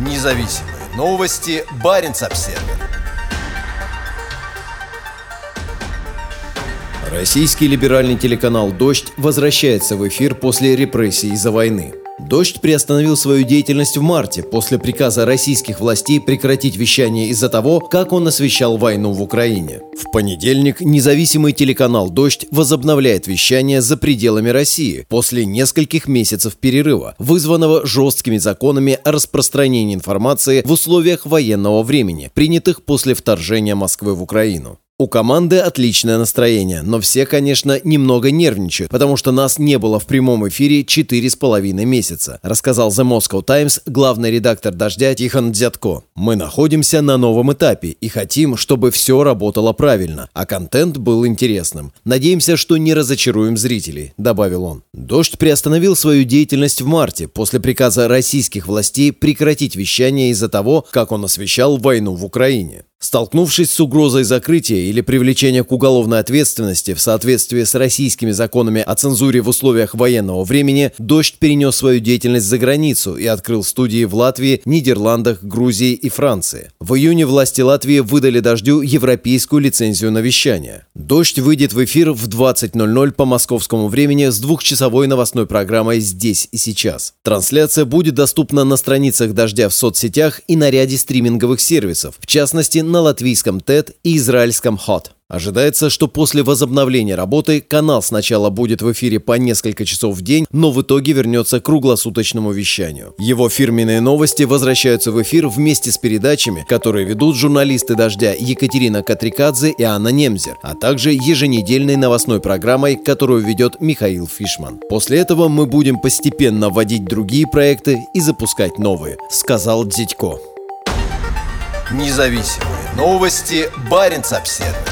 Независимые новости. Барин обсерва Российский либеральный телеканал «Дождь» возвращается в эфир после репрессий из-за войны. «Дождь» приостановил свою деятельность в марте после приказа российских властей прекратить вещание из-за того, как он освещал войну в Украине. В понедельник независимый телеканал «Дождь» возобновляет вещание за пределами России после нескольких месяцев перерыва, вызванного жесткими законами о распространении информации в условиях военного времени, принятых после вторжения Москвы в Украину. У команды отличное настроение, но все, конечно, немного нервничают, потому что нас не было в прямом эфире четыре с половиной месяца, рассказал The Moscow Times главный редактор «Дождя» Тихон Дзятко. Мы находимся на новом этапе и хотим, чтобы все работало правильно, а контент был интересным. Надеемся, что не разочаруем зрителей, добавил он. «Дождь» приостановил свою деятельность в марте после приказа российских властей прекратить вещание из-за того, как он освещал войну в Украине. Столкнувшись с угрозой закрытия или привлечения к уголовной ответственности в соответствии с российскими законами о цензуре в условиях военного времени, «Дождь» перенес свою деятельность за границу и открыл студии в Латвии, Нидерландах, Грузии и Франции. В июне власти Латвии выдали «Дождю» европейскую лицензию на вещание. «Дождь» выйдет в эфир в 20.00 по московскому времени с двухчасовой новостной программой «Здесь и сейчас». Трансляция будет доступна на страницах «Дождя» в соцсетях и на ряде стриминговых сервисов, в частности на латвийском TED и израильском HOT. Ожидается, что после возобновления работы канал сначала будет в эфире по несколько часов в день, но в итоге вернется к круглосуточному вещанию. Его фирменные новости возвращаются в эфир вместе с передачами, которые ведут журналисты «Дождя» Екатерина Катрикадзе и Анна Немзер, а также еженедельной новостной программой, которую ведет Михаил Фишман. После этого мы будем постепенно вводить другие проекты и запускать новые, сказал Дзитько. Независимые новости. Барин обседный.